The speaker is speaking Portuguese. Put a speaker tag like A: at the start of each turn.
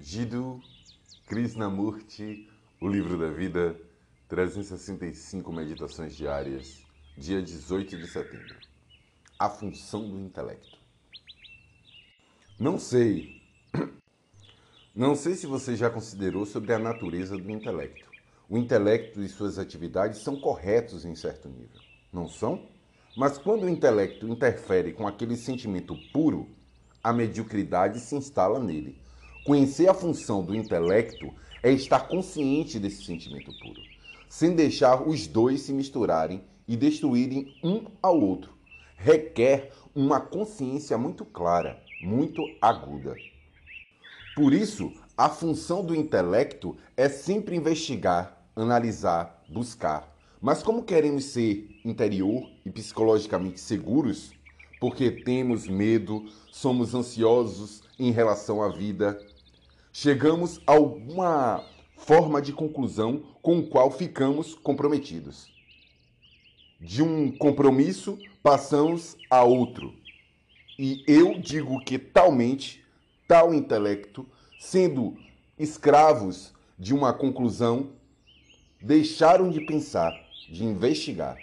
A: Jiddu Krishnamurti, O Livro da Vida, 365 Meditações Diárias, dia 18 de setembro. A função do intelecto. Não sei. Não sei se você já considerou sobre a natureza do intelecto. O intelecto e suas atividades são corretos em certo nível, não são? Mas quando o intelecto interfere com aquele sentimento puro, a mediocridade se instala nele Conhecer a função do intelecto é estar consciente desse sentimento puro, sem deixar os dois se misturarem e destruírem um ao outro. Requer uma consciência muito clara, muito aguda. Por isso, a função do intelecto é sempre investigar, analisar, buscar. Mas como queremos ser interior e psicologicamente seguros, porque temos medo, somos ansiosos em relação à vida, chegamos a alguma forma de conclusão com o qual ficamos comprometidos. De um compromisso, passamos a outro. E eu digo que talmente, tal intelecto, sendo escravos de uma conclusão, deixaram de pensar, de investigar.